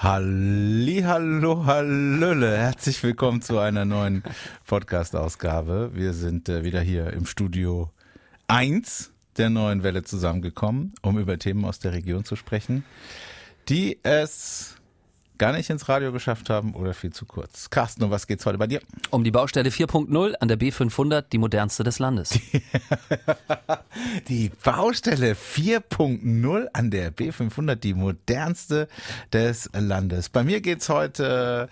Halli, hallo, hallöle. Herzlich willkommen zu einer neuen Podcast-Ausgabe. Wir sind äh, wieder hier im Studio 1 der neuen Welle zusammengekommen, um über Themen aus der Region zu sprechen, die es gar nicht ins Radio geschafft haben oder viel zu kurz. Carsten, um was geht's heute bei dir? Um die Baustelle 4.0 an der B500, die modernste des Landes. die Baustelle 4.0 an der B500, die modernste des Landes. Bei mir geht's heute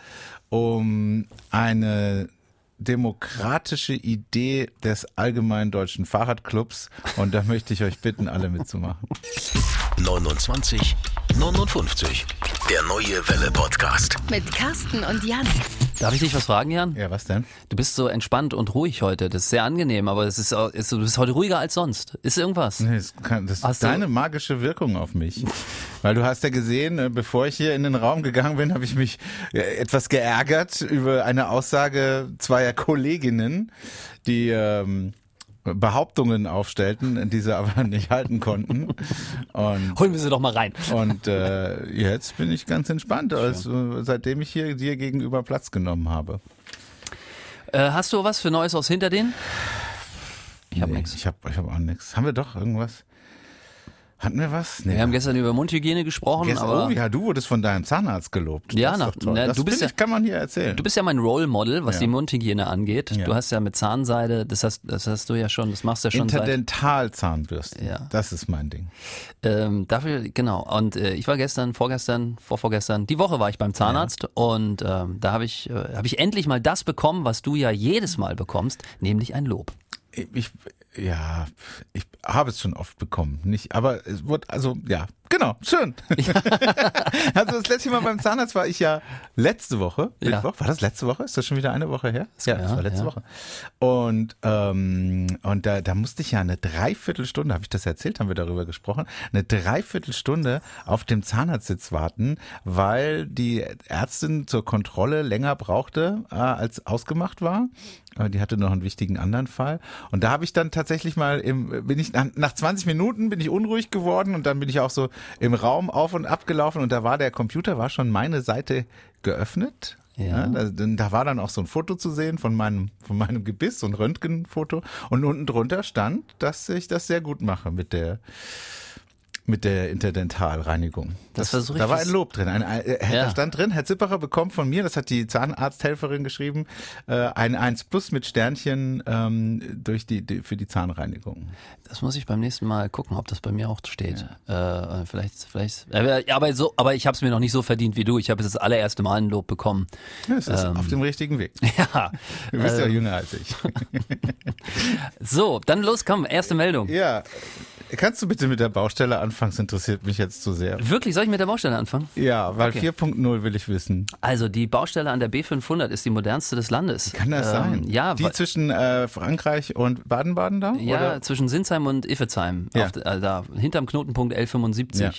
um eine demokratische Idee des Allgemeinen Deutschen Fahrradclubs und da möchte ich euch bitten, alle mitzumachen. 29 59 der neue Welle Podcast mit Carsten und Jan. Darf ich dich was fragen, Jan? Ja, was denn? Du bist so entspannt und ruhig heute. Das ist sehr angenehm, aber es ist, ist du bist heute ruhiger als sonst. Ist irgendwas? Nee, das, kann, das ist deine magische Wirkung auf mich. Weil du hast ja gesehen, äh, bevor ich hier in den Raum gegangen bin, habe ich mich äh, etwas geärgert über eine Aussage zweier Kolleginnen, die ähm, Behauptungen aufstellten, die sie aber nicht halten konnten. Und, Holen wir sie doch mal rein. Und äh, jetzt bin ich ganz entspannt, also, seitdem ich hier dir gegenüber Platz genommen habe. Äh, hast du was für Neues aus hinter denen? Ich habe nee, nichts. Ich habe ich hab auch nichts. Haben wir doch irgendwas? Hatten wir was? Nee. Wir haben gestern über Mundhygiene gesprochen. Gestern, aber oh ja, du wurdest von deinem Zahnarzt gelobt. Ja, nach, na, das du bist ja, kann man hier erzählen. Du bist ja mein Role Model, was ja. die Mundhygiene angeht. Ja. Du hast ja mit Zahnseide, das hast, das hast du ja schon, das machst du ja schon Interdentalzahnbürste. Ja. Das ist mein Ding. Ähm, dafür, genau. Und äh, ich war gestern, vorgestern, vorvorgestern, die Woche war ich beim Zahnarzt ja. und ähm, da habe ich, äh, hab ich endlich mal das bekommen, was du ja jedes Mal bekommst, nämlich ein Lob. Ich, ja, ich habe es schon oft bekommen. Nicht, aber es wird, also ja, genau, schön. Ja. also das letzte Mal beim Zahnarzt war ich ja letzte Woche. Ja. Mittwoch. War das letzte Woche? Ist das schon wieder eine Woche her? Ja, ja das war letzte ja. Woche. Und, ähm, und da, da musste ich ja eine Dreiviertelstunde, habe ich das erzählt, haben wir darüber gesprochen, eine Dreiviertelstunde auf dem Zahnarztsitz warten, weil die Ärztin zur Kontrolle länger brauchte, äh, als ausgemacht war. Die hatte noch einen wichtigen anderen Fall. Und da habe ich dann tatsächlich mal im, bin ich nach 20 Minuten bin ich unruhig geworden und dann bin ich auch so im Raum auf und ab gelaufen und da war der Computer, war schon meine Seite geöffnet. Ja. ja da, da, war dann auch so ein Foto zu sehen von meinem, von meinem Gebiss, so ein Röntgenfoto. Und unten drunter stand, dass ich das sehr gut mache mit der mit der Interdentalreinigung. Das, das so richtig. Da war ein Lob drin. Ein, ein, äh, ja. Da stand drin, Herr Zipperer bekommt von mir, das hat die Zahnarzthelferin geschrieben, äh, ein 1 Plus mit Sternchen ähm, durch die, die, für die Zahnreinigung. Das muss ich beim nächsten Mal gucken, ob das bei mir auch steht. Ja. Äh, vielleicht, vielleicht. Äh, aber so, aber ich habe es mir noch nicht so verdient wie du. Ich habe das allererste Mal ein Lob bekommen. Ja, es ist ähm, auf dem richtigen Weg. Ja. Du bist ja ähm. jünger als ich. so, dann los, komm, erste Meldung. Ja. Kannst du bitte mit der Baustelle anfangen? Das interessiert mich jetzt zu sehr. Wirklich? Soll ich mit der Baustelle anfangen? Ja, weil okay. 4.0 will ich wissen. Also die Baustelle an der B500 ist die modernste des Landes. Kann das ähm, sein? Ja. Die zwischen äh, Frankreich und Baden-Baden da? Ja, oder? zwischen Sinsheim und Iffezheim. Ja. Auf, äh, da, hinterm Knotenpunkt L75. Ja.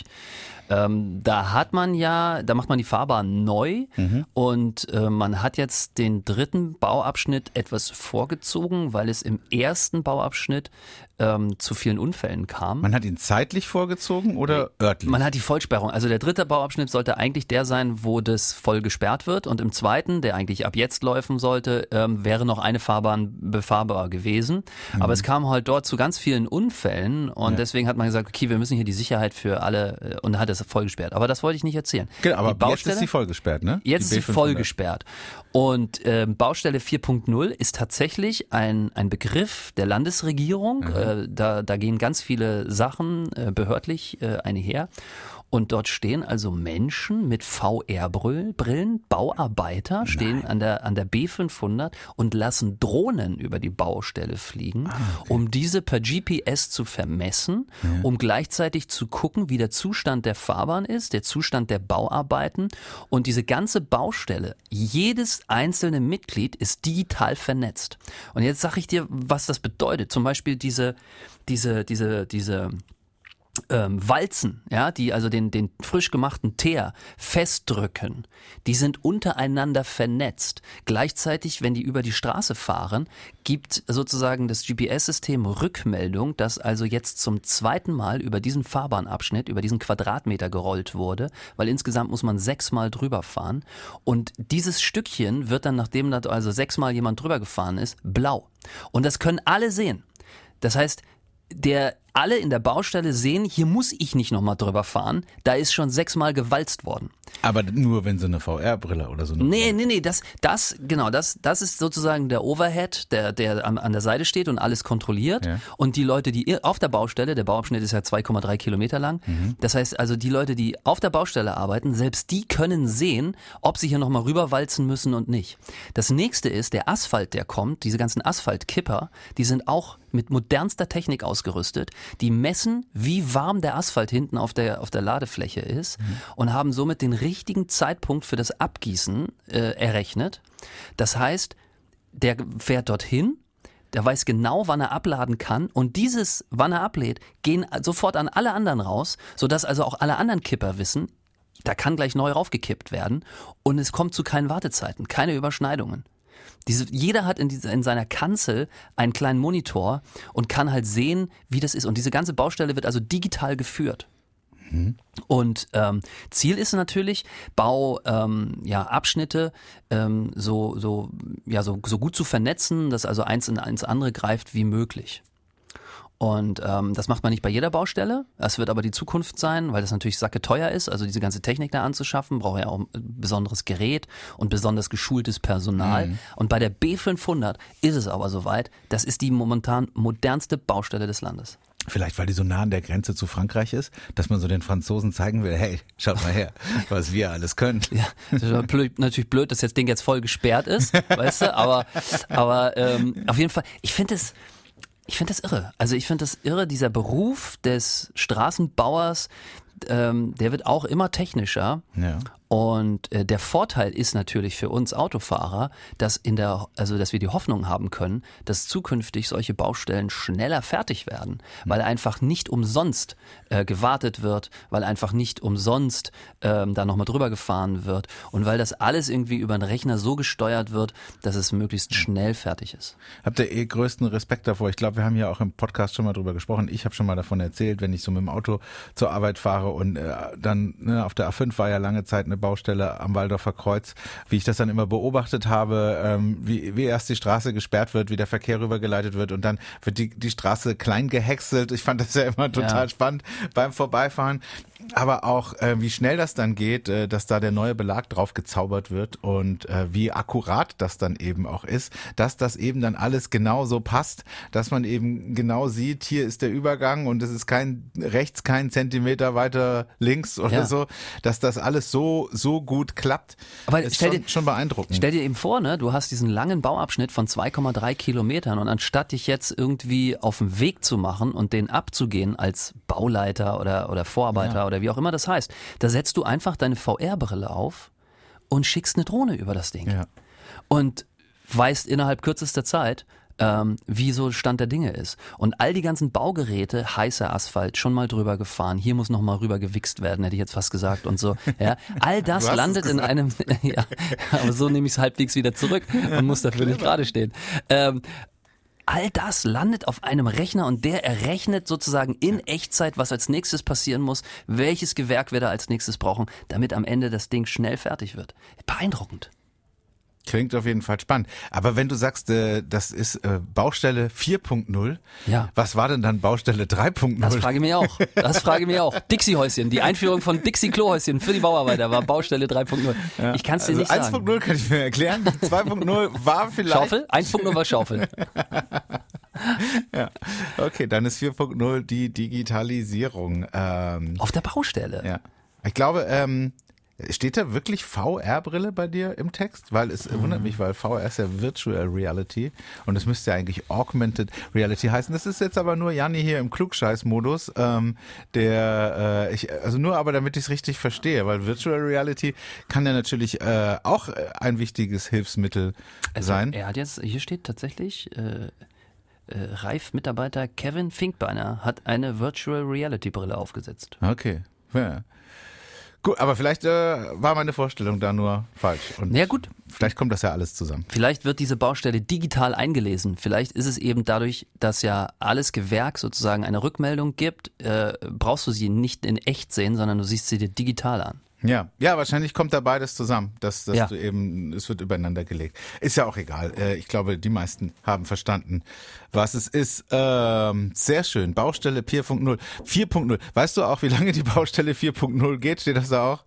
Ähm, da hat man ja, da macht man die Fahrbahn neu mhm. und äh, man hat jetzt den dritten Bauabschnitt etwas vorgezogen, weil es im ersten Bauabschnitt ähm, zu vielen Unfällen kam. Man hat ihn zeitlich vorgezogen oder örtlich? Man hat die Vollsperrung. Also der dritte Bauabschnitt sollte eigentlich der sein, wo das voll gesperrt wird und im zweiten, der eigentlich ab jetzt laufen sollte, ähm, wäre noch eine Fahrbahn befahrbar gewesen. Mhm. Aber es kam halt dort zu ganz vielen Unfällen und ja. deswegen hat man gesagt, okay, wir müssen hier die Sicherheit für alle äh, und hat es voll gesperrt. Aber das wollte ich nicht erzählen. Genau, aber jetzt ist sie voll gesperrt, ne? Jetzt ist sie voll gesperrt. Und ähm, Baustelle 4.0 ist tatsächlich ein, ein Begriff der Landesregierung. Mhm. Äh, da, da gehen ganz viele Sachen äh, behördlich äh, einher. Und dort stehen also Menschen mit VR-Brillen, Bauarbeiter, Nein. stehen an der, an der B500 und lassen Drohnen über die Baustelle fliegen, ah, okay. um diese per GPS zu vermessen, ja. um gleichzeitig zu gucken, wie der Zustand der Fahrbahn ist, der Zustand der Bauarbeiten. Und diese ganze Baustelle, jedes einzelne Mitglied ist digital vernetzt. Und jetzt sage ich dir, was das bedeutet. Zum Beispiel diese, diese, diese, diese ähm, Walzen, ja, die also den, den frisch gemachten Teer festdrücken, die sind untereinander vernetzt. Gleichzeitig, wenn die über die Straße fahren, gibt sozusagen das GPS-System Rückmeldung, dass also jetzt zum zweiten Mal über diesen Fahrbahnabschnitt, über diesen Quadratmeter gerollt wurde, weil insgesamt muss man sechsmal drüber fahren. Und dieses Stückchen wird dann, nachdem da also sechsmal jemand drüber gefahren ist, blau. Und das können alle sehen. Das heißt, der alle in der Baustelle sehen, hier muss ich nicht nochmal drüber fahren, da ist schon sechsmal gewalzt worden. Aber nur wenn sie eine VR-Brille oder so. Nee, nee, nee, das, das, genau, das, das ist sozusagen der Overhead, der, der an, an der Seite steht und alles kontrolliert. Ja. Und die Leute, die auf der Baustelle, der Bauabschnitt ist ja 2,3 Kilometer lang, mhm. das heißt also die Leute, die auf der Baustelle arbeiten, selbst die können sehen, ob sie hier nochmal rüberwalzen müssen und nicht. Das nächste ist, der Asphalt, der kommt, diese ganzen Asphaltkipper, die sind auch mit modernster Technik ausgerüstet. Die messen, wie warm der Asphalt hinten auf der, auf der Ladefläche ist mhm. und haben somit den richtigen Zeitpunkt für das Abgießen äh, errechnet. Das heißt, der fährt dorthin, der weiß genau, wann er abladen kann und dieses, wann er ablädt, gehen sofort an alle anderen raus, sodass also auch alle anderen Kipper wissen, da kann gleich neu raufgekippt werden und es kommt zu keinen Wartezeiten, keine Überschneidungen. Diese, jeder hat in, diese, in seiner Kanzel einen kleinen Monitor und kann halt sehen, wie das ist. Und diese ganze Baustelle wird also digital geführt. Und ähm, Ziel ist natürlich, Bau ähm, ja, Abschnitte ähm, so, so, ja, so, so gut zu vernetzen, dass also eins in eins andere greift wie möglich. Und ähm, das macht man nicht bei jeder Baustelle. Das wird aber die Zukunft sein, weil das natürlich sacke teuer ist. Also diese ganze Technik da anzuschaffen, braucht ja auch ein besonderes Gerät und besonders geschultes Personal. Mhm. Und bei der B500 ist es aber soweit. Das ist die momentan modernste Baustelle des Landes. Vielleicht, weil die so nah an der Grenze zu Frankreich ist, dass man so den Franzosen zeigen will, hey, schaut mal her, was wir alles können. Ja, das ist blöd, natürlich blöd, dass das Ding jetzt voll gesperrt ist, weißt du, aber, aber ähm, auf jeden Fall, ich finde es, ich finde das irre. Also ich finde das irre, dieser Beruf des Straßenbauers, ähm, der wird auch immer technischer. Ja. Und äh, der Vorteil ist natürlich für uns Autofahrer, dass in der, also dass wir die Hoffnung haben können, dass zukünftig solche Baustellen schneller fertig werden, weil einfach nicht umsonst äh, gewartet wird, weil einfach nicht umsonst ähm, da nochmal drüber gefahren wird und weil das alles irgendwie über einen Rechner so gesteuert wird, dass es möglichst schnell fertig ist. Habt ihr eh größten Respekt davor? Ich glaube, wir haben ja auch im Podcast schon mal drüber gesprochen. Ich habe schon mal davon erzählt, wenn ich so mit dem Auto zur Arbeit fahre und äh, dann ne, auf der A5 war ja lange Zeit eine Baustelle am Waldorfer Kreuz, wie ich das dann immer beobachtet habe, ähm, wie, wie erst die Straße gesperrt wird, wie der Verkehr rübergeleitet wird und dann wird die, die Straße klein gehäckselt. Ich fand das ja immer total ja. spannend beim Vorbeifahren aber auch, äh, wie schnell das dann geht, äh, dass da der neue Belag drauf gezaubert wird und äh, wie akkurat das dann eben auch ist, dass das eben dann alles genau so passt, dass man eben genau sieht, hier ist der Übergang und es ist kein rechts, kein Zentimeter weiter links oder ja. so, dass das alles so so gut klappt. Aber ist stell schon, dir, schon beeindruckend. Stell dir eben vor, ne, du hast diesen langen Bauabschnitt von 2,3 Kilometern und anstatt dich jetzt irgendwie auf den Weg zu machen und den abzugehen als Bauleiter oder oder Vorarbeiter ja. oder oder wie auch immer das heißt. Da setzt du einfach deine VR-Brille auf und schickst eine Drohne über das Ding. Ja. Und weißt innerhalb kürzester Zeit, ähm, wie so Stand der Dinge ist. Und all die ganzen Baugeräte, heißer Asphalt, schon mal drüber gefahren, hier muss noch mal rüber gewichst werden, hätte ich jetzt fast gesagt und so. Ja, all das landet in einem, ja, aber so nehme ich es halbwegs wieder zurück und muss dafür nicht gerade stehen. Ähm, All das landet auf einem Rechner und der errechnet sozusagen in Echtzeit, was als nächstes passieren muss, welches Gewerk wir da als nächstes brauchen, damit am Ende das Ding schnell fertig wird. Beeindruckend. Klingt auf jeden Fall spannend. Aber wenn du sagst, äh, das ist äh, Baustelle 4.0, ja. was war denn dann Baustelle 3.0? Das frage ich mich auch. Das frage ich mich auch. Dixie-Häuschen, die Einführung von Dixie-Klohäuschen für die Bauarbeiter war Baustelle 3.0. Ja. Ich kann es dir also nicht sagen. 1.0 kann ich mir erklären. 2.0 war vielleicht... Schaufel? 1.0 war Schaufel. ja. Okay, dann ist 4.0 die Digitalisierung. Ähm, Auf der Baustelle. Ja. Ich glaube, ähm, Steht da wirklich VR-Brille bei dir im Text? Weil es mhm. wundert mich, weil VR ist ja Virtual Reality und es müsste ja eigentlich Augmented Reality heißen. Das ist jetzt aber nur Janni hier im Klugscheiß-Modus, ähm, der äh, ich, also nur aber damit ich es richtig verstehe, weil Virtual Reality kann ja natürlich äh, auch ein wichtiges Hilfsmittel also sein. Er hat jetzt, hier steht tatsächlich, äh, äh, Reif-Mitarbeiter Kevin Finkbeiner hat eine Virtual Reality Brille aufgesetzt. Okay. Ja. Gut, aber vielleicht äh, war meine Vorstellung da nur falsch. Und ja gut. Vielleicht kommt das ja alles zusammen. Vielleicht wird diese Baustelle digital eingelesen. Vielleicht ist es eben dadurch, dass ja alles Gewerk sozusagen eine Rückmeldung gibt, äh, brauchst du sie nicht in echt sehen, sondern du siehst sie dir digital an. Ja, ja, wahrscheinlich kommt da beides zusammen, dass, dass ja. du eben, es wird übereinander gelegt. Ist ja auch egal. Äh, ich glaube, die meisten haben verstanden, was es ist. Ähm, sehr schön. Baustelle 4.0. 4.0. Weißt du auch, wie lange die Baustelle 4.0 geht? Steht das da auch?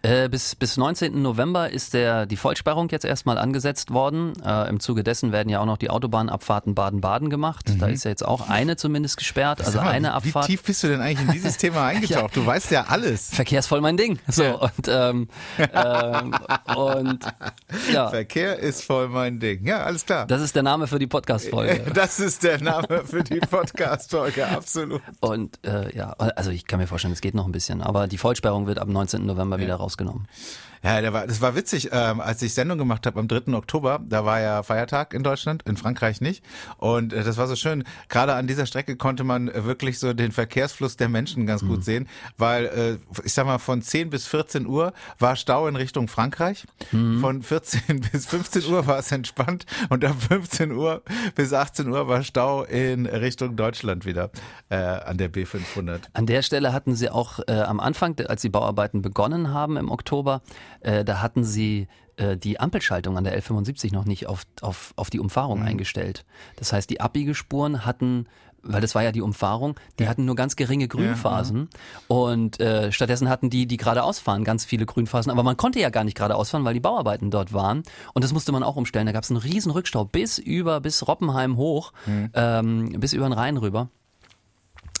Äh, bis, bis 19. November ist der, die Vollsperrung jetzt erstmal angesetzt worden. Äh, Im Zuge dessen werden ja auch noch die Autobahnabfahrten Baden-Baden gemacht. Mhm. Da ist ja jetzt auch eine zumindest gesperrt. Also mal, eine Abfahrt. Wie tief bist du denn eigentlich in dieses Thema eingetaucht? ja. Du weißt ja alles. Verkehrsvoll mein Ding. So, und, ähm, ähm, und ja. Verkehr ist voll mein Ding. Ja, alles klar. Das ist der Name für die Podcast-Folge. Das ist der Name für die Podcast-Folge, absolut. Und äh, ja, also ich kann mir vorstellen, es geht noch ein bisschen, aber die Vollsperrung wird ab 19. November ja. wieder rausgenommen. Ja, der war, das war witzig, ähm, als ich Sendung gemacht habe am 3. Oktober, da war ja Feiertag in Deutschland, in Frankreich nicht. Und äh, das war so schön. Gerade an dieser Strecke konnte man wirklich so den Verkehrsfluss der Menschen ganz mhm. gut sehen, weil äh, ich sag mal, von 10 bis 14 Uhr war Stau in Richtung Frankreich. Mhm. Von 14 bis 15 Uhr war es entspannt und ab 15 Uhr bis 18 Uhr war Stau in Richtung Deutschland wieder äh, an der B500. An der Stelle hatten sie auch äh, am Anfang, als die Bauarbeiten begonnen haben im Oktober, äh, da hatten sie äh, die Ampelschaltung an der L75 noch nicht auf, auf, auf die Umfahrung mhm. eingestellt. Das heißt, die Abbiegespuren hatten weil das war ja die Umfahrung, die ja. hatten nur ganz geringe Grünphasen ja, und äh, stattdessen hatten die, die geradeaus fahren, ganz viele Grünphasen, aber man konnte ja gar nicht geradeaus fahren, weil die Bauarbeiten dort waren und das musste man auch umstellen. Da gab es einen riesen Rückstau bis über, bis Roppenheim hoch, mhm. ähm, bis über den Rhein rüber,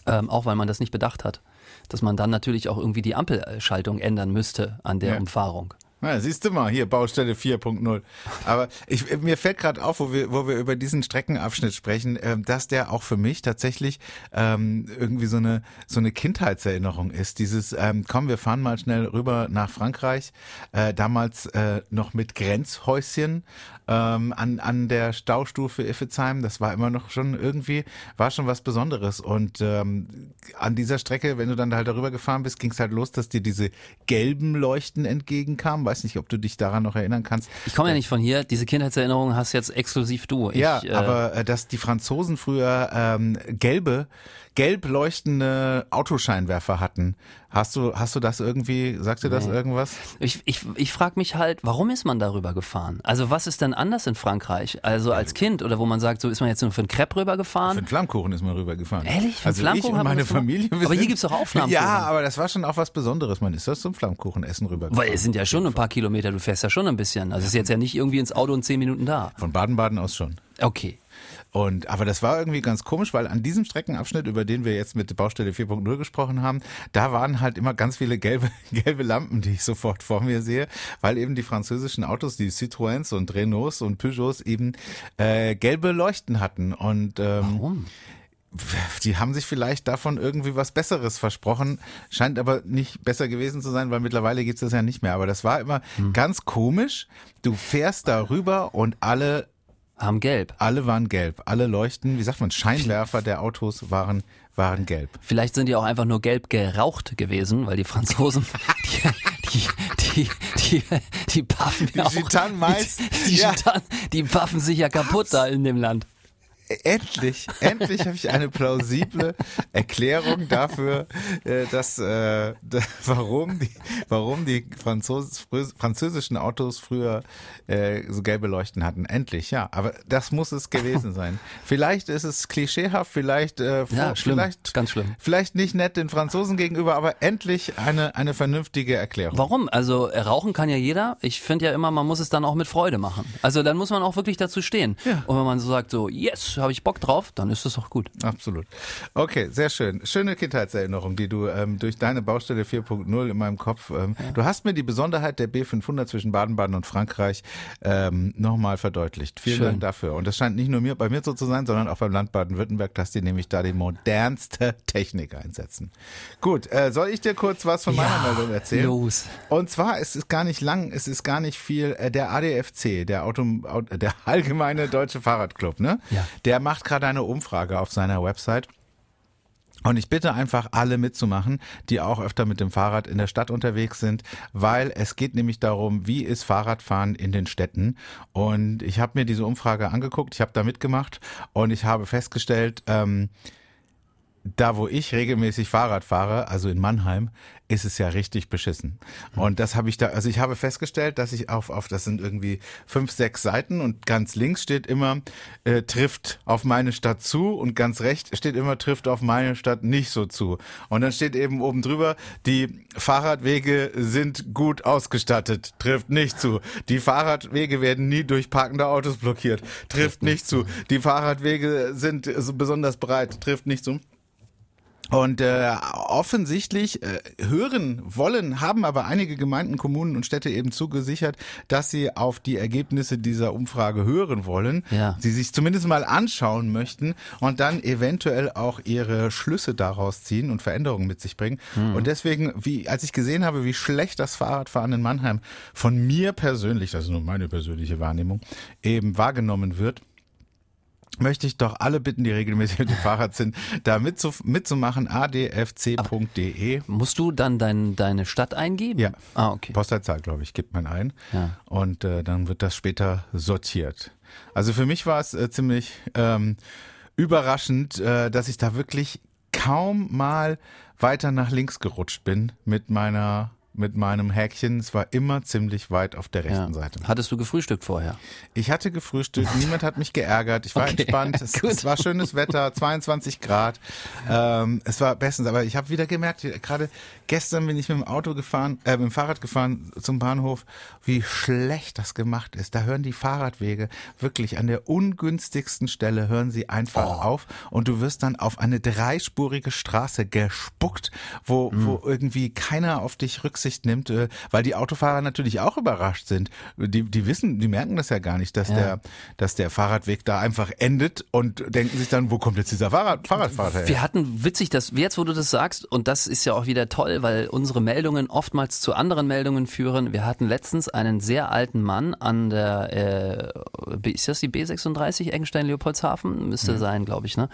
ähm, auch weil man das nicht bedacht hat dass man dann natürlich auch irgendwie die Ampelschaltung ändern müsste an der ja. Umfahrung. Ja, siehst du mal, hier Baustelle 4.0. Aber ich, mir fällt gerade auf, wo wir, wo wir über diesen Streckenabschnitt sprechen, äh, dass der auch für mich tatsächlich ähm, irgendwie so eine, so eine Kindheitserinnerung ist. Dieses, ähm, komm, wir fahren mal schnell rüber nach Frankreich, äh, damals äh, noch mit Grenzhäuschen ähm, an, an der Staustufe Iffezheim. Das war immer noch schon irgendwie, war schon was Besonderes. Und ähm, an dieser Strecke, wenn du dann halt darüber gefahren bist, ging es halt los, dass dir diese gelben Leuchten entgegenkamen. Weiß nicht, ob du dich daran noch erinnern kannst. Ich komme ja nicht von hier. Diese Kindheitserinnerung hast jetzt exklusiv du. Ich, ja, äh, aber äh, dass die Franzosen früher ähm, gelbe gelb leuchtende Autoscheinwerfer hatten. Hast du, hast du das irgendwie, sagt dir das nee. irgendwas? Ich, ich, ich frage mich halt, warum ist man darüber gefahren? Also was ist denn anders in Frankreich? Also als Kind oder wo man sagt, so ist man jetzt nur für einen Crepe rübergefahren? Für einen Flammkuchen ist man rübergefahren. Ehrlich? Für also Flammkuchen ich und meine Familie. Aber hier gibt's doch auch Flammkuchen. Ja, aber das war schon auch was Besonderes. Man ist das zum Flammkuchenessen rübergefahren. Weil es sind ja schon ein paar Kilometer, du fährst ja schon ein bisschen. Also es ist jetzt ja nicht irgendwie ins Auto und zehn Minuten da. Von Baden-Baden aus schon. Okay. Und, aber das war irgendwie ganz komisch, weil an diesem Streckenabschnitt, über den wir jetzt mit der Baustelle 4.0 gesprochen haben, da waren halt immer ganz viele gelbe, gelbe Lampen, die ich sofort vor mir sehe, weil eben die französischen Autos, die Citroëns und Renaults und Peugeots eben äh, gelbe Leuchten hatten. Und ähm, Warum? die haben sich vielleicht davon irgendwie was Besseres versprochen, scheint aber nicht besser gewesen zu sein, weil mittlerweile gibt es das ja nicht mehr. Aber das war immer hm. ganz komisch. Du fährst da rüber und alle haben gelb. Alle waren gelb. Alle Leuchten, wie sagt man, Scheinwerfer der Autos waren, waren gelb. Vielleicht sind die auch einfach nur gelb geraucht gewesen, weil die Franzosen, die, die, die, die, die paffen ja die auch. Die, die, ja. Gitan, die paffen sich ja kaputt da in dem Land endlich, endlich habe ich eine plausible Erklärung dafür, äh, dass, äh, warum die, warum die Franzos, französischen Autos früher äh, so gelbe Leuchten hatten. Endlich, ja. Aber das muss es gewesen sein. Vielleicht ist es klischeehaft, vielleicht, äh, ja, schlimm, vielleicht, ganz schlimm. Vielleicht nicht nett den Franzosen gegenüber, aber endlich eine eine vernünftige Erklärung. Warum? Also äh, rauchen kann ja jeder. Ich finde ja immer, man muss es dann auch mit Freude machen. Also dann muss man auch wirklich dazu stehen. Ja. Und wenn man so sagt, so yes habe ich Bock drauf, dann ist das auch gut. Absolut. Okay, sehr schön. Schöne Kindheitserinnerung, die du ähm, durch deine Baustelle 4.0 in meinem Kopf. Ähm, ja. Du hast mir die Besonderheit der B500 zwischen Baden-Baden und Frankreich ähm, nochmal verdeutlicht. Vielen schön. Dank dafür. Und das scheint nicht nur mir, bei mir so zu sein, sondern auch beim Land Baden-Württemberg, dass die nämlich da die modernste Technik einsetzen. Gut, äh, soll ich dir kurz was von ja, meiner Meldung erzählen? Los. Und zwar, es ist gar nicht lang, es ist gar nicht viel. Äh, der ADFC, der, Auto, der Allgemeine Deutsche Fahrradclub, ne? Ja der macht gerade eine Umfrage auf seiner Website. Und ich bitte einfach alle mitzumachen, die auch öfter mit dem Fahrrad in der Stadt unterwegs sind, weil es geht nämlich darum, wie ist Fahrradfahren in den Städten. Und ich habe mir diese Umfrage angeguckt, ich habe da mitgemacht und ich habe festgestellt, ähm, da wo ich regelmäßig Fahrrad fahre, also in Mannheim, ist es ja richtig beschissen. Und das habe ich da, also ich habe festgestellt, dass ich auf, auf das sind irgendwie fünf, sechs Seiten und ganz links steht immer, äh, trifft auf meine Stadt zu und ganz rechts steht immer, trifft auf meine Stadt nicht so zu. Und dann steht eben oben drüber, die Fahrradwege sind gut ausgestattet, trifft nicht zu. Die Fahrradwege werden nie durch parkende Autos blockiert, trifft nicht zu. Die Fahrradwege sind so besonders breit, trifft nicht zu. Und äh, offensichtlich äh, hören wollen, haben aber einige Gemeinden, Kommunen und Städte eben zugesichert, dass sie auf die Ergebnisse dieser Umfrage hören wollen, Ja. sie sich zumindest mal anschauen möchten und dann eventuell auch ihre Schlüsse daraus ziehen und Veränderungen mit sich bringen. Und deswegen, wie als ich gesehen habe, wie schlecht das Fahrradfahren in Mannheim von mir persönlich, das ist nur meine persönliche Wahrnehmung, eben wahrgenommen wird, möchte ich doch alle bitten, die regelmäßig mit dem Fahrrad sind, da mitzu mitzumachen, adfc.de. Musst du dann dein, deine Stadt eingeben? Ja. Ah, okay. Postleitzahl, glaube ich, gibt man ein. Ja. Und äh, dann wird das später sortiert. Also für mich war es äh, ziemlich ähm, überraschend, äh, dass ich da wirklich kaum mal weiter nach links gerutscht bin mit meiner mit meinem Häkchen. Es war immer ziemlich weit auf der rechten Ja. Seite. Hattest du gefrühstückt vorher? Ich hatte gefrühstückt, niemand hat mich geärgert, ich war Okay, entspannt, es, es war schönes Wetter, 22 Grad, ähm, es war bestens, aber ich habe wieder gemerkt, gerade gestern bin ich mit dem Auto gefahren, äh, mit dem Fahrrad gefahren zum Bahnhof, wie schlecht das gemacht ist. Da hören die Fahrradwege wirklich an der ungünstigsten Stelle hören sie einfach Oh. auf und du wirst dann auf eine dreispurige Straße gespuckt, wo, Hm. wo irgendwie keiner auf dich Rücksicht nimmt, äh, weil die Autofahrer natürlich auch überrascht sind. Die, die wissen, die merken das ja gar nicht, dass Ja. der, dass der Fahrradweg da einfach endet und denken sich dann, wo kommt jetzt dieser Fahrrad, Fahrradfahrer her? Wir hatten witzig, dass jetzt, wo du das sagst, und das ist ja auch wieder toll, weil unsere Meldungen oftmals zu anderen Meldungen führen. Wir hatten letztens einen sehr alten Mann an der, äh, ist das die B36 Eggenstein-Leopoldshafen? Müsste sein, glaube ich, ne?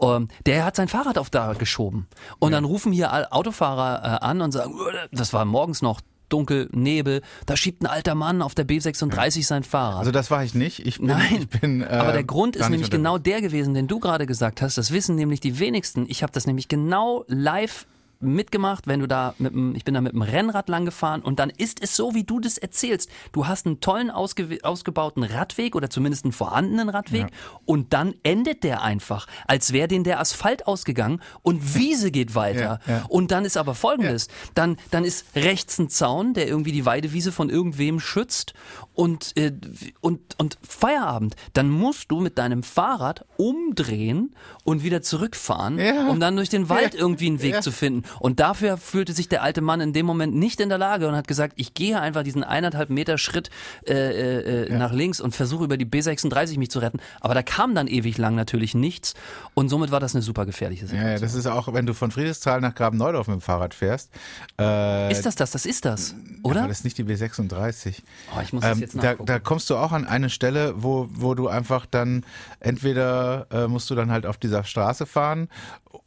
Ähm, der hat sein Fahrrad auf da geschoben. Und dann rufen hier Autofahrer äh, an und sagen, "Äh, das war morgens noch dunkel, Nebel, da schiebt ein alter Mann auf der B36 sein Fahrrad. Also das war ich nicht. Ich bin, Nein, ich bin, äh, aber der Grund ist nämlich genau der gewesen, den du gerade gesagt hast. Das wissen nämlich die wenigsten. Ich habe das nämlich genau live mitgemacht, wenn du da mit dem, ich bin da mit dem Rennrad lang gefahren und dann ist es so, wie du das erzählst. Du hast einen tollen ausge ausgebauten Radweg oder zumindest einen vorhandenen Radweg und dann endet der einfach, als wäre den der Asphalt ausgegangen und Wiese geht weiter. Ja, ja. Und dann ist aber folgendes, dann, dann ist rechts ein Zaun, der irgendwie die Weidewiese von irgendwem schützt und, äh, und, und Feierabend. Dann musst du mit deinem Fahrrad umdrehen und wieder zurückfahren, Ja. um dann durch den Wald Ja. irgendwie einen Weg Ja. zu finden. Und dafür fühlte sich der alte Mann in dem Moment nicht in der Lage und hat gesagt, ich gehe einfach diesen eineinhalb Meter Schritt äh, äh, äh, nach links und versuche über die B36 mich zu retten. Aber da kam dann ewig lang natürlich nichts und somit war das eine super gefährliche Ja, Situation. ja, das ist auch, wenn du von Friedrichsthal nach Graben-Neudorf mit dem Fahrrad fährst. Äh, ist das das? Das ist das, oder? das ist nicht die B36. Oh, ich muss das Ähm, jetzt da, da kommst du auch an eine Stelle, wo, wo du einfach dann entweder äh, musst du dann halt auf dieser Straße fahren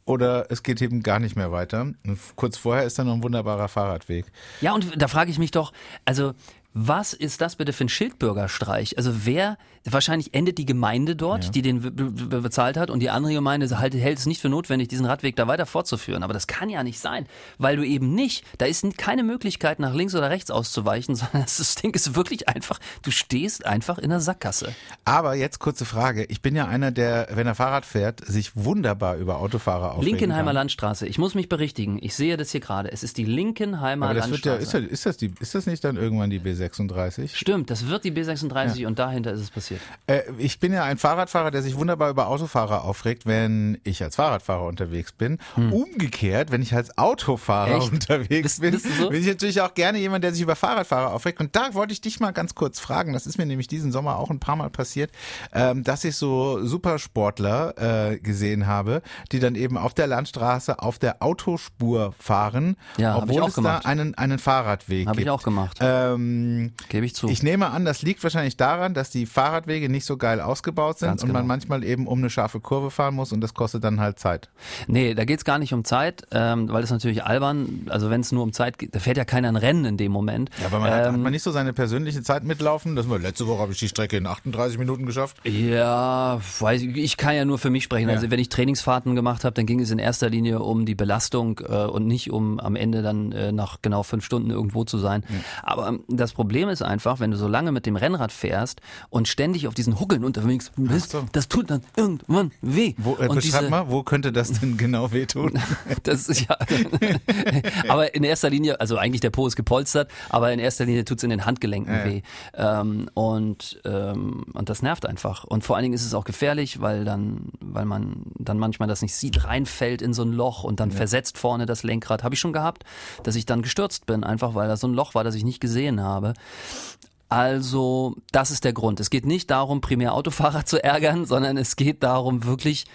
oder es geht eben gar nicht mehr weiter. Kurz vorher ist dann noch ein wunderbarer Fahrradweg. Ja, und da frage ich mich doch, also was ist das bitte für ein Schildbürgerstreich? Also wer, wahrscheinlich endet die Gemeinde dort, die den be- be- bezahlt hat und die andere Gemeinde halt, hält es nicht für notwendig, diesen Radweg da weiter fortzuführen. Aber das kann ja nicht sein, weil du eben nicht, da ist keine Möglichkeit nach links oder rechts auszuweichen, sondern das Ding ist wirklich einfach, du stehst einfach in der Sackgasse. Aber jetzt kurze Frage. Ich bin ja einer, der, wenn er Fahrrad fährt, sich wunderbar über Autofahrer aufregen Linkenheimer kann. Landstraße, ich muss mich berichtigen, ich sehe das hier gerade, es ist die Linkenheimer Aber das wird ja, Landstraße. ist, ja, ist, das die, ist das nicht dann irgendwann die B36? Stimmt, das wird die B36 und dahinter ist es passiert. Äh, ich bin ja ein Fahrradfahrer, der sich wunderbar über Autofahrer aufregt, wenn ich als Fahrradfahrer unterwegs bin. Umgekehrt, wenn ich als Autofahrer Hm. Echt? unterwegs Bist- bin, bist so? bin ich natürlich auch gerne jemand, der sich über Fahrradfahrer aufregt. Und da wollte ich dich mal ganz kurz fragen, das ist mir nämlich diesen Sommer auch ein paar Mal passiert, ähm, dass ich so Supersportler äh, gesehen habe, die dann eben auf der Landstraße auf der Autospur fahren, Ja, ich obwohl es gemacht. da einen, einen Fahrradweg Hab ich gibt. auch gemacht. Ähm, Ähm, Gebe ich zu. Ich nehme an, das liegt wahrscheinlich daran, dass die Fahrradwege nicht so geil ausgebaut sind Ganz und man genau. manchmal eben um eine scharfe Kurve fahren muss und das kostet dann halt Zeit. Nee, da geht's gar nicht um Zeit, ähm, weil das natürlich albern, also wenn es nur um Zeit geht, da fährt ja keiner ein Rennen in dem Moment. Ja, aber man hat, hat Ähm, man nicht so seine persönliche Zeit mitlaufen. Das war, letzte Woche habe ich die Strecke in 38 Minuten geschafft. Ja, weiß ich, ich kann ja nur für mich sprechen. Ja. Also wenn ich Trainingsfahrten gemacht habe, dann ging es in erster Linie um die Belastung äh, und nicht um am Ende dann äh, nach genau fünf Stunden irgendwo zu sein. Aber ähm, das Problem ist einfach, wenn du so lange mit dem Rennrad fährst und ständig auf diesen Huckeln unterwegs bist, so. das tut dann irgendwann weh. Wo, äh, und diese- mal, wo könnte das denn genau wehtun? Das ist ja. aber in erster Linie, also eigentlich der Po ist gepolstert, aber in erster Linie tut's in den Handgelenken Ja, ja. weh. Ähm, und, ähm, und das nervt einfach. Und vor allen Dingen ist es auch gefährlich, weil dann, weil man dann manchmal das nicht sieht, reinfällt in so ein Loch und dann versetzt vorne das Lenkrad. Habe ich schon gehabt, dass ich dann gestürzt bin, einfach weil da so ein Loch war, das ich nicht gesehen habe. Also, das ist der Grund. Es geht nicht darum, primär Autofahrer zu ärgern, sondern es geht darum, wirklich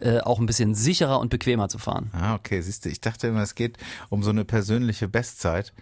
äh, auch ein bisschen sicherer und bequemer zu fahren. Ah, okay, siehst du, ich dachte immer, es geht um so eine persönliche Bestzeit.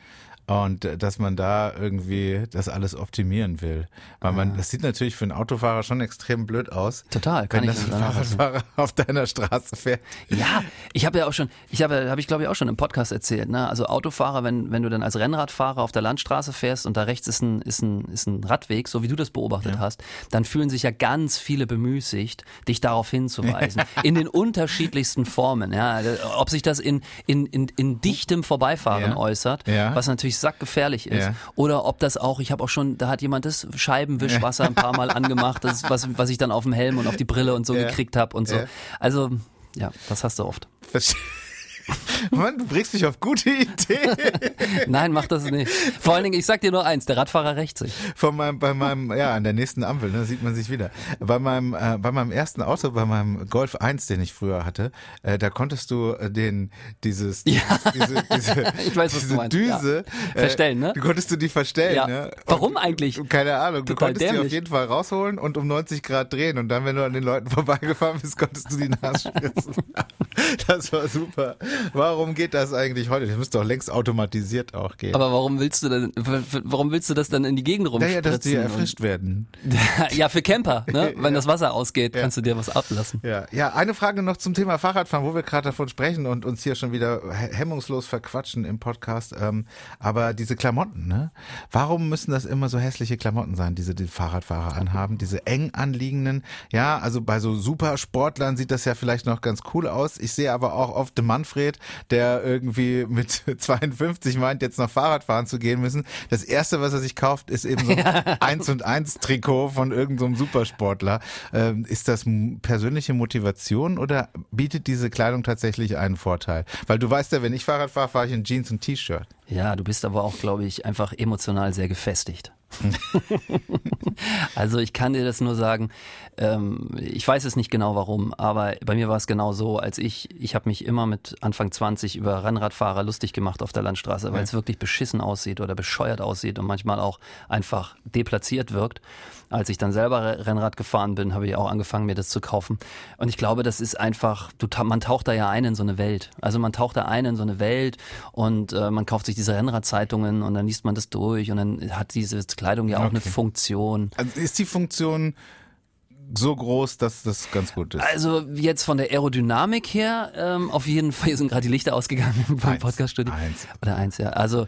Und äh, dass man da irgendwie das alles optimieren will. Weil man, das sieht natürlich für einen Autofahrer schon extrem blöd aus. Total, kann wenn ich das ein. Fahrradfahrer auf deiner Straße fährt. Ja, ich habe ja auch schon, ich habe, habe ich glaube ich auch schon im Podcast erzählt, ne? Also Autofahrer, wenn wenn du dann als Rennradfahrer auf der Landstraße fährst und da rechts ist ein ist ein ist ein Radweg, so wie du das beobachtet hast, dann fühlen sich ja ganz viele bemüßigt, dich darauf hinzuweisen in den unterschiedlichsten Formen, ja, ob sich das in in in, in dichtem Vorbeifahren Ja. äußert, Ja. was natürlich sackgefährlich ist, Ja. oder ob das auch, ich habe auch schon, da hat jemand das Scheibenwischwasser ein paar Mal angemacht, das ist was was ich dann auf dem Helm und auf die Brille und so gekriegt habe und so. Also ja, das hast du oft. Verste- Mann, du bringst mich auf gute Ideen. Nein, mach das nicht. Vor allen Dingen, ich sag dir nur eins, der Radfahrer rächt sich. Von meinem, bei meinem, ja, an der nächsten Ampel, ne, sieht man sich wieder. Bei meinem, äh, bei meinem ersten Auto, bei meinem Golf 1, den ich früher hatte, äh, da konntest du äh, den, dieses, Ja. diese, diese, Ich weiß, was diese du meinst, Düse, ja. Verstellen, ne? Du konntest du die verstellen, Ja. ne? Warum eigentlich? Keine Ahnung. Du Total konntest die auf dämlich. jeden Fall rausholen und um 90 Grad drehen und dann, wenn du an den Leuten vorbeigefahren bist, konntest du die nachspritzen. das war super. Warum geht das eigentlich heute? Das müsste doch längst automatisiert auch gehen. Aber warum willst du denn, warum willst du das dann in die Gegend naja, dass die rumspritzen? erfrischt werden. Ja, für Camper, ne? Wenn Ja. das Wasser ausgeht, kannst du dir was ablassen. Ja, ja, eine Frage noch zum Thema Fahrradfahren, wo wir gerade davon sprechen und uns hier schon wieder he- hemmungslos verquatschen im Podcast. Ähm, aber diese Klamotten, ne? Warum müssen das immer so hässliche Klamotten sein, diese die Fahrradfahrer anhaben, diese eng anliegenden? Ja, also bei so Supersportlern sieht das ja vielleicht noch ganz cool aus. Ich sehe aber auch oft den Manfred, der irgendwie mit 52 meint, jetzt noch Fahrrad fahren zu gehen müssen. Das erste, was er sich kauft, ist eben so ein 1 und 1 Trikot von irgendeinem Supersportler. Ähm, ist das persönliche Motivation oder bietet diese Kleidung tatsächlich einen Vorteil? Weil du weißt ja, wenn ich Fahrrad fahre, fahre ich in Jeans und T-Shirt. Ja, du bist aber auch, glaube ich, einfach emotional sehr gefestigt. also ich kann dir das nur sagen, ähm, ich weiß es nicht genau warum, aber bei mir war es genau so, als ich, ich habe mich immer mit Anfang 20 über Rennradfahrer lustig gemacht auf der Landstraße, weil es wirklich beschissen aussieht oder bescheuert aussieht und manchmal auch einfach deplatziert wirkt. Als ich dann selber Re- Rennrad gefahren bin, habe ich auch angefangen, mir das zu kaufen. Und ich glaube, das ist einfach, du, man taucht da ja ein in so eine Welt. Also man taucht da ein in so eine Welt und äh, man kauft sich diese Rennradzeitungen und dann liest man das durch und dann hat diese Kleidung ja auch eine Okay. Funktion. Also ist die Funktion so groß, dass das ganz gut ist? Also jetzt von der Aerodynamik her, ähm, auf jeden Fall, hier sind gerade die Lichter ausgegangen beim. Podcaststudio. Eins. Oder eins, ja. Also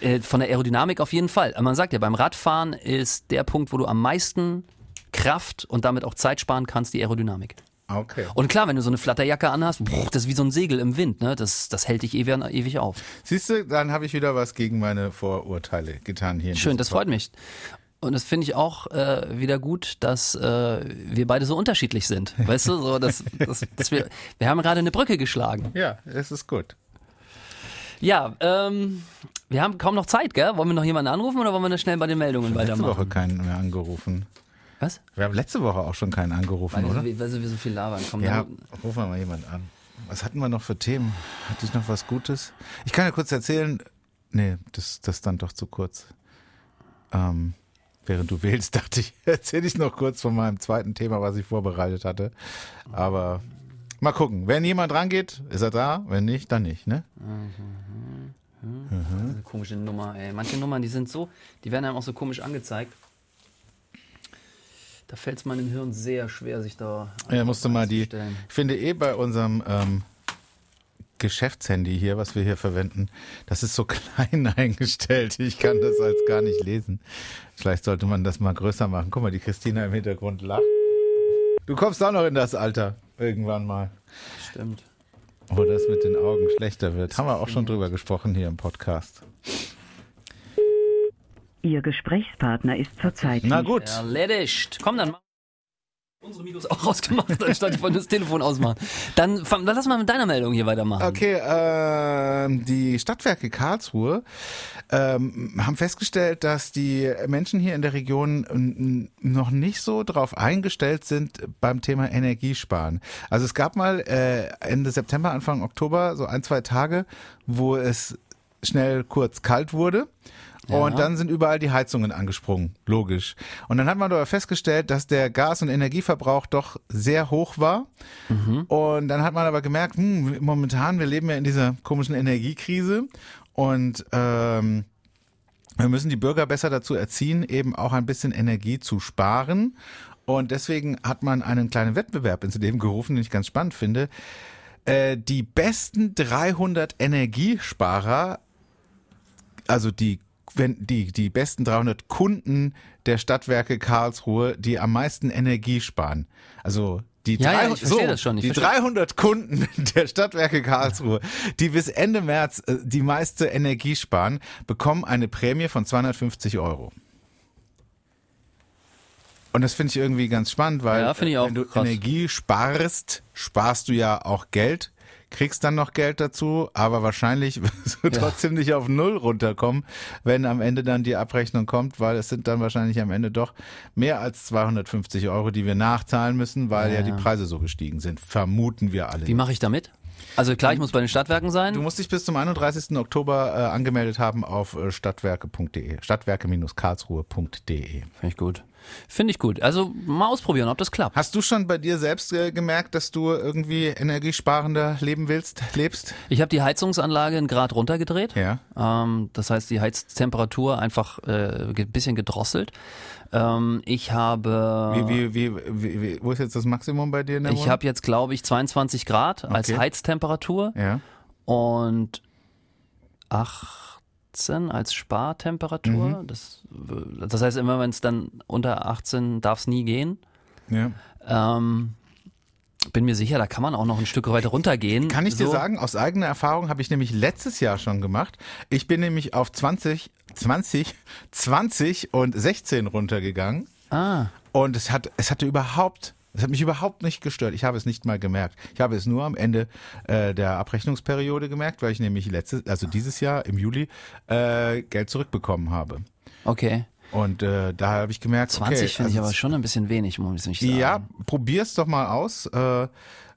äh, von der Aerodynamik auf jeden Fall. Aber Man sagt ja, beim Radfahren ist der Punkt, wo du am meisten Kraft und damit auch Zeit sparen kannst, die Aerodynamik. Okay. Und klar, wenn du so eine Flatterjacke anhast, boah, das ist wie so ein Segel im Wind, ne? Das, das hält dich ewig, ewig auf. Siehst du, dann habe ich wieder was gegen meine Vorurteile getan hier. Schön, das freut mich. Und das finde ich auch äh, wieder gut, dass äh, wir beide so unterschiedlich sind. Weißt du, so dass, dass, dass wir wir haben gerade eine Brücke geschlagen. Ja, es ist gut. Ja, ähm, wir haben kaum noch Zeit, gell? Wollen wir noch jemanden anrufen oder wollen wir noch schnell bei den Meldungen Letzte Woche weitermachen? keinen mehr angerufen. Was? Wir haben letzte Woche auch schon keinen angerufen, Weil, oder? wir, weil wir so viel labern. Komm, Ja, dann, rufen wir mal jemand an. Was hatten wir noch für Themen? Hatte ich noch was Gutes? Ich kann ja kurz erzählen. Nee, das, das ist dann doch zu kurz. Ähm, während du wählst, dachte ich, erzähle ich noch kurz von meinem zweiten Thema, was ich vorbereitet hatte. Aber mal gucken. Wenn jemand rangeht, ist er da. Wenn nicht, dann nicht, ne? Hm, eine komische Nummer, ey. Manche Nummern, die sind so, die werden einem auch so komisch angezeigt. Da fällt es meinem Hirn sehr schwer, sich da. Ja, musst du mal die. Ich finde eh bei unserem ähm, Geschäftshandy hier, was wir hier verwenden, das ist so klein eingestellt. Ich kann das als gar nicht lesen. Vielleicht sollte man das mal größer machen. Guck mal, die Christina im Hintergrund lacht. Du kommst auch noch in das Alter irgendwann mal, Stimmt. wo das mit den Augen schlechter wird. Haben wir auch schon drüber gesprochen hier im Podcast. Ihr Gesprächspartner ist zurzeit Na gut. Erledigt. Komm, dann mach unsere Mikros auch rausgemacht, anstatt ich von das Telefon ausmachen. Dann, dann lass mal mit deiner Meldung hier weitermachen. Okay, ähm, die Stadtwerke Karlsruhe ähm, haben festgestellt, dass die Menschen hier in der Region noch nicht so drauf eingestellt sind beim Thema Energiesparen. Also es gab mal äh, Ende September, Anfang Oktober so ein, zwei Tage, wo es schnell kurz kalt wurde. Und dann sind überall die Heizungen angesprungen, logisch. Und dann hat man aber festgestellt, dass der Gas- und Energieverbrauch doch sehr hoch war. Und dann hat man aber gemerkt, hm, momentan, wir leben ja in dieser komischen Energiekrise und ähm, wir müssen die Bürger besser dazu erziehen, eben auch ein bisschen Energie zu sparen. Und deswegen hat man einen kleinen Wettbewerb ins Leben gerufen, den ich ganz spannend finde. Äh, die besten 300 Energiesparer, also die wenn die, die besten 300 Kunden der Stadtwerke Karlsruhe, die am meisten Energie sparen. Also die, Ja, ja, 300 ich verstehe das schon, die verstehe. 300 Kunden der Stadtwerke Karlsruhe, die bis Ende März äh, die meiste Energie sparen, bekommen eine Prämie von 250 Euro. Und das finde ich irgendwie ganz spannend, weil Ja, auch wenn du krass. Energie sparst, sparst du ja auch Geld, kriegst dann noch Geld dazu, aber wahrscheinlich wirst du trotzdem nicht auf Null runterkommen, wenn am Ende dann die Abrechnung kommt, weil es sind dann wahrscheinlich am Ende doch mehr als 250 Euro, die wir nachzahlen müssen, weil ja, Ja, die ja. Preise so gestiegen sind. Vermuten wir alle. Wie mache ich damit? Also klar, ich muss bei den Stadtwerken sein. Du musst dich bis zum 31. Oktober äh, angemeldet haben auf äh, stadtwerke.de, stadtwerke-karlsruhe.de. Finde ich gut. Finde ich gut. Also mal ausprobieren, ob das klappt. Hast du schon bei dir selbst äh, gemerkt, dass du irgendwie energiesparender leben willst, lebst? Ich habe die Heizungsanlage einen Grad runtergedreht. Ja. Ähm, das heißt, die Heiztemperatur einfach äh, ein bisschen gedrosselt. Ähm, ich habe, Wie, wie, wie, wo ist jetzt das Maximum bei dir in der ich habe jetzt glaube ich 22 Grad als Okay. Heiztemperatur Ja. und 18 als Spartemperatur. Mhm. Das, das heißt, immer wenn es dann unter 18 darf es nie gehen. ja. Ähm, bin mir sicher, da kann man auch noch ein Stück weiter runtergehen. Kann ich dir So. sagen, aus eigener Erfahrung habe ich nämlich letztes Jahr schon gemacht. Ich bin nämlich auf 20, 20, 20 und 16 runtergegangen. Ah, Und es hat, es hatte überhaupt, es hat mich überhaupt nicht gestört. Ich habe es nicht mal gemerkt. Ich habe es nur am Ende äh, der Abrechnungsperiode gemerkt, weil ich nämlich letztes, also dieses Jahr im Juli äh, Geld zurückbekommen habe. okay. Und äh, da habe ich gemerkt, 20 okay, finde ich also aber schon ein bisschen wenig, muss ich sagen. Ja, probier's doch mal aus. Äh,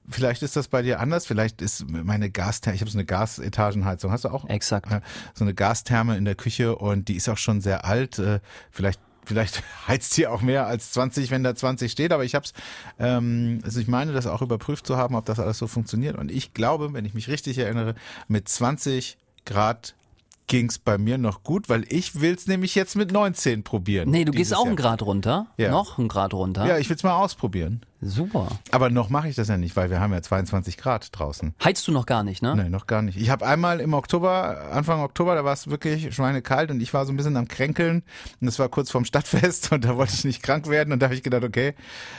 vielleicht ist das bei dir anders. Vielleicht ist meine Gastherme, ich habe so eine Gasetagenheizung. Hast du auch? Exakt. So eine Gastherme in der Küche und die ist auch schon sehr alt. Äh, vielleicht Vielleicht heizt die auch mehr als 20, wenn da 20 steht, aber ich habe es, ähm, also ich meine, das auch überprüft zu haben, ob das alles so funktioniert. Und ich glaube, wenn ich mich richtig erinnere, mit 20 Grad ging's bei mir noch gut, weil ich will's nämlich jetzt mit 19 probieren. Nee, du gehst auch Jahr. einen Grad runter. Ja. Noch einen Grad runter. Ja, ich will's mal ausprobieren. Super. Aber noch mache ich das ja nicht, weil wir haben ja 22 Grad draußen. Heizt du noch gar nicht, ne? Nee, noch gar nicht. Ich habe einmal im Oktober, Anfang Oktober, da war es wirklich schweinekalt und ich war so ein bisschen am Kränkeln und das war kurz vorm Stadtfest und da wollte ich nicht krank werden und da habe ich gedacht, okay.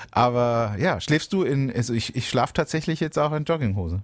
Aber ja, schläfst du in, also ich, ich schlafe tatsächlich jetzt auch in Jogginghose.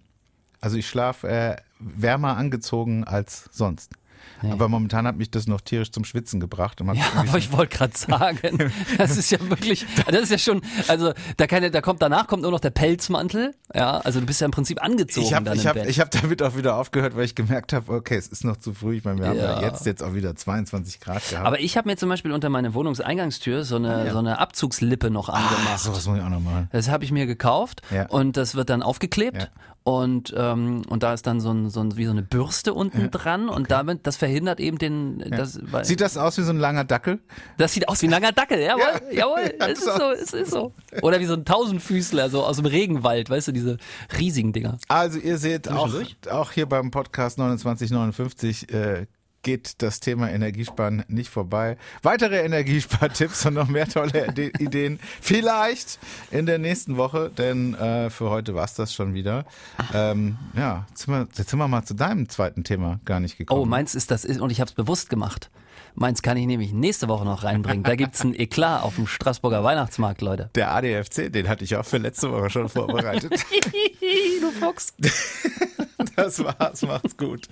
Also ich schlafe äh, wärmer angezogen als sonst. Nee. Aber momentan hat mich das noch tierisch zum Schwitzen gebracht. Ja, aber ich wollte gerade sagen, das ist ja wirklich, das ist ja schon, also da, kann, da kommt danach kommt nur noch der Pelzmantel, ja, also du bist ja im Prinzip angezogen ich habe ich hab, ich hab damit auch wieder aufgehört, weil ich gemerkt habe, okay, es ist noch zu früh. Ich meine, wir haben ja Ja. jetzt jetzt auch wieder 22 Grad gehabt. aber ich habe mir zum Beispiel unter meine Wohnungseingangstür so eine, ja. so eine Abzugslippe noch angemacht. Ach, sowas muss ich auch noch machen. Das habe ich mir gekauft Ja. und das wird dann aufgeklebt. Und ähm, und da ist dann so ein, so ein wie so eine Bürste unten ja, dran und damit das verhindert eben den ja. das weil, sieht das aus wie so ein langer Dackel? Das sieht aus wie ein langer Dackel jawohl ja. jawohl es ist so es ist so. Oder wie so ein Tausendfüßler so aus dem Regenwald weißt du diese riesigen Dinger. Also ihr seht auch auch hier beim Podcast 2959 äh, geht das Thema Energiesparen nicht vorbei. Weitere Energiespartipps und noch mehr tolle Ideen vielleicht in der nächsten Woche, denn äh, für heute war es das schon wieder. Ähm, ja, jetzt sind, wir, jetzt sind wir mal zu deinem zweiten Thema gar nicht gekommen. Oh, meins ist das, und ich habe es bewusst gemacht. Meins kann ich nämlich nächste Woche noch reinbringen. Da gibt es ein Eklat auf dem Straßburger Weihnachtsmarkt, Leute. Der ADFC, den hatte ich auch für letzte Woche schon vorbereitet. du Fuchs. das war's, macht's gut.